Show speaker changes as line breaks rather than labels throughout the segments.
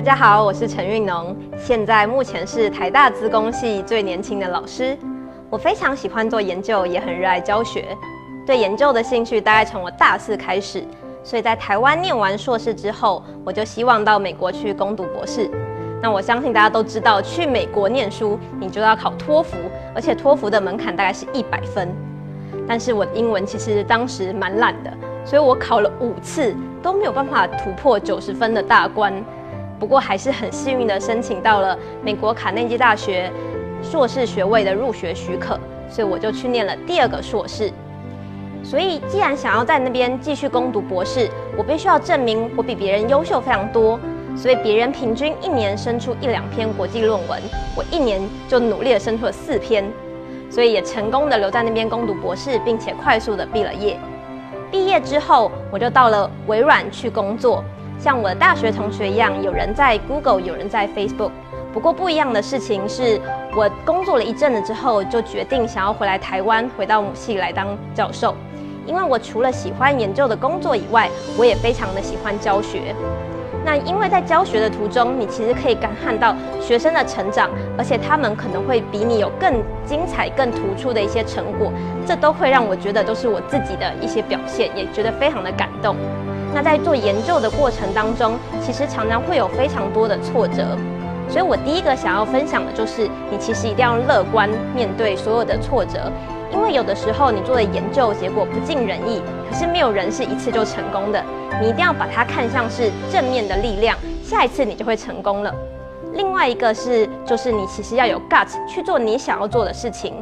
大家好，我是陈运农，现在目前是台大资工系最年轻的老师。我非常喜欢做研究，也很热爱教学。对研究的兴趣大概从我大四开始，所以在台湾念完硕士之后，我就希望到美国去攻读博士。那我相信大家都知道，去美国念书你就要考托福，而且托福的门槛大概是一百分。但是我的英文其实当时蛮烂的，所以我考了五次都没有办法突破九十分的大关。不过还是很幸运的申请到了美国卡内基大学硕士学位的入学许可，所以我就去念了第二个硕士。所以既然想要在那边继续攻读博士，我必须要证明我比别人优秀非常多。所以别人平均一年生出一两篇国际论文，我一年就努力的生出了四篇，所以也成功的留在那边攻读博士，并且快速的毕了业。毕业之后，我就到了微软去工作。像我的大学同学一样，有人在 Google，有人在 Facebook。不过不一样的事情是，我工作了一阵子之后，就决定想要回来台湾，回到母系来当教授。因为我除了喜欢研究的工作以外，我也非常的喜欢教学。那因为在教学的途中，你其实可以感看到学生的成长，而且他们可能会比你有更精彩、更突出的一些成果，这都会让我觉得都是我自己的一些表现，也觉得非常的感动。那在做研究的过程当中，其实常常会有非常多的挫折，所以我第一个想要分享的就是，你其实一定要乐观面对所有的挫折，因为有的时候你做的研究结果不尽人意，可是没有人是一次就成功的，你一定要把它看像是正面的力量，下一次你就会成功了。另外一个是，就是你其实要有 gut 去做你想要做的事情，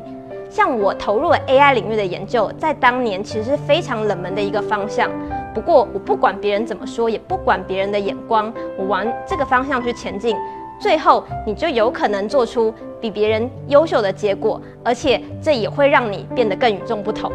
像我投入了 AI 领域的研究，在当年其实是非常冷门的一个方向。不过，我不管别人怎么说，也不管别人的眼光，我往这个方向去前进，最后你就有可能做出比别人优秀的结果，而且这也会让你变得更与众不同。